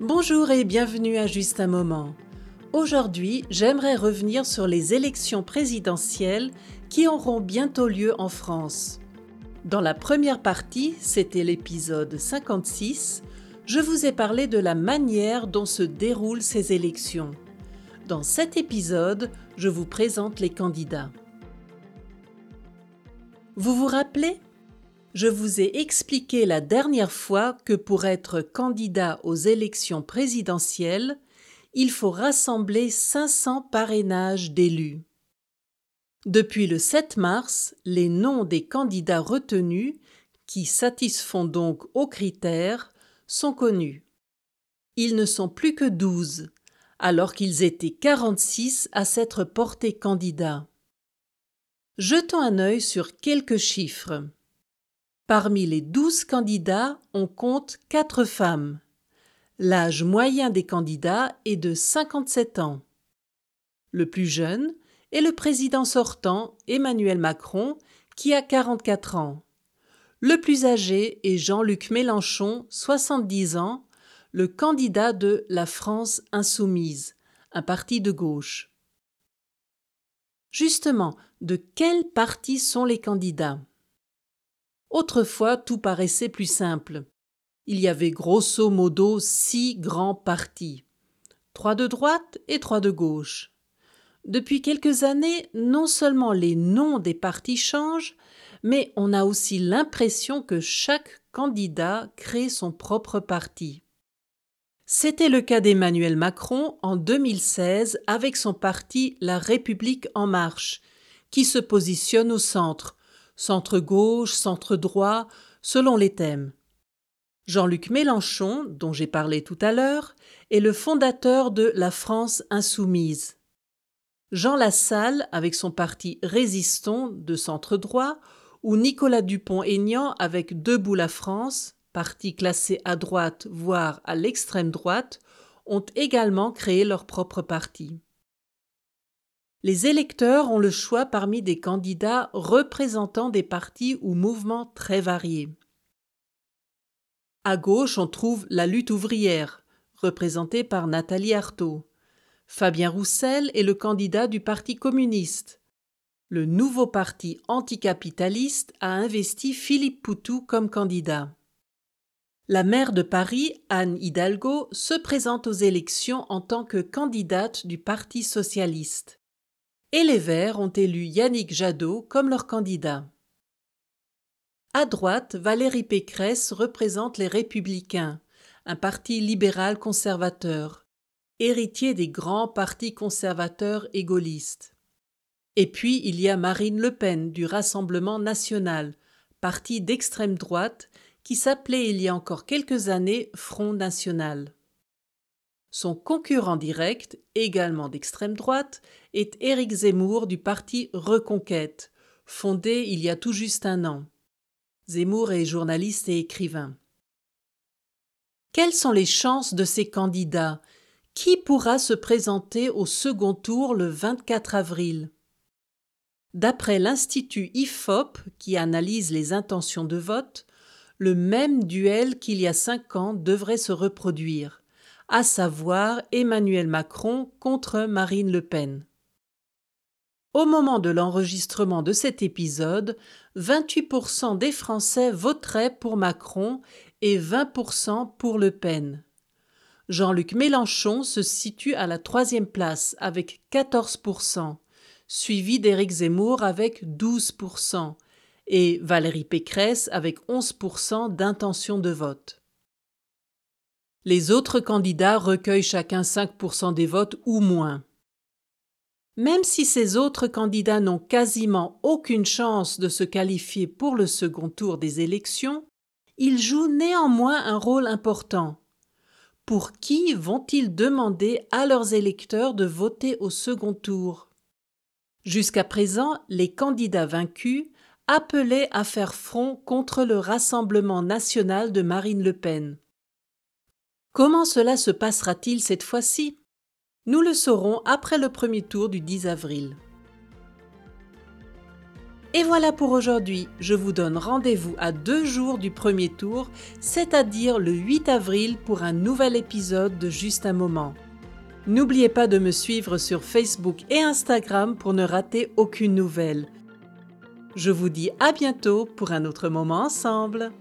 Bonjour et bienvenue à Juste un moment. Aujourd'hui, j'aimerais revenir sur les élections présidentielles qui auront bientôt lieu en France. Dans la première partie, c'était l'épisode 56, je vous ai parlé de la manière dont se déroulent ces élections. Dans cet épisode, je vous présente les candidats. Vous vous rappelez? Je vous ai expliqué la dernière fois que pour être candidat aux élections présidentielles, il faut rassembler 500 parrainages d'élus. Depuis le 7 mars, les noms des candidats retenus, qui satisfont donc aux critères, sont connus. Ils ne sont plus que 12, alors qu'ils étaient 46 à s'être portés candidats. Jetons un œil sur quelques chiffres. Parmi les 12 candidats, on compte 4 femmes. L'âge moyen des candidats est de 57 ans. Le plus jeune, et le président sortant, Emmanuel Macron, qui a 44 ans. Le plus âgé est Jean-Luc Mélenchon, 70 ans, le candidat de La France insoumise, un parti de gauche. Justement, de quel parti sont les candidats? Autrefois, tout paraissait plus simple. Il y avait grosso modo six grands partis, trois de droite et trois de gauche. Depuis quelques années, non seulement les noms des partis changent, mais on a aussi l'impression que chaque candidat crée son propre parti. C'était le cas d'Emmanuel Macron en 2016 avec son parti La République en marche, qui se positionne au centre, centre-gauche, centre-droit, selon les thèmes. Jean-Luc Mélenchon, dont j'ai parlé tout à l'heure, est le fondateur de La France insoumise. Jean Lassalle avec son parti Résistons de centre droit, ou Nicolas Dupont-Aignan avec Debout la France, parti classé à droite voire à l'extrême droite, ont également créé leur propre parti. Les électeurs ont le choix parmi des candidats représentant des partis ou mouvements très variés. À gauche, on trouve la lutte ouvrière, représentée par Nathalie Arthaud. Fabien Roussel est le candidat du Parti communiste. Le nouveau parti anticapitaliste a investi Philippe Poutou comme candidat. La maire de Paris, Anne Hidalgo, se présente aux élections en tant que candidate du Parti socialiste. Et les Verts ont élu Yannick Jadot comme leur candidat. À droite, Valérie Pécresse représente les Républicains, un parti libéral conservateur héritier des grands partis conservateurs et. Et puis il y a Marine Le Pen du Rassemblement national, parti d'extrême droite qui s'appelait il y a encore quelques années Front national. Son concurrent direct, également d'extrême droite, est Éric Zemmour du parti Reconquête, fondé il y a tout juste un an. Zemmour est journaliste et écrivain. Quelles sont les chances de ces candidats? Qui pourra se présenter au second tour le 24 avril? D'après l'Institut IFOP, qui analyse les intentions de vote, le même duel qu'il y a cinq ans devrait se reproduire, à savoir Emmanuel Macron contre Marine Le Pen. Au moment de l'enregistrement de cet épisode, 28% des Français voteraient pour Macron et 20% pour Le Pen. Jean-Luc Mélenchon se situe à la troisième place avec 14%, suivi d'Éric Zemmour avec 12% et Valérie Pécresse avec 11% d'intention de vote. Les autres candidats recueillent chacun 5% des votes ou moins. Même si ces autres candidats n'ont quasiment aucune chance de se qualifier pour le second tour des élections, ils jouent néanmoins un rôle important pour qui vont-ils demander à leurs électeurs de voter au second tour? Jusqu'à présent, les candidats vaincus appelaient à faire front contre le Rassemblement national de Marine Le Pen. Comment cela se passera-t-il cette fois-ci? Nous le saurons après le premier tour du 10 avril. Et voilà pour aujourd'hui. Je vous donne rendez-vous à deux jours du premier tour, c'est-à-dire le 8 avril pour un nouvel épisode de Juste un moment. N'oubliez pas de me suivre sur Facebook et Instagram pour ne rater aucune nouvelle. Je vous dis à bientôt pour un autre moment ensemble.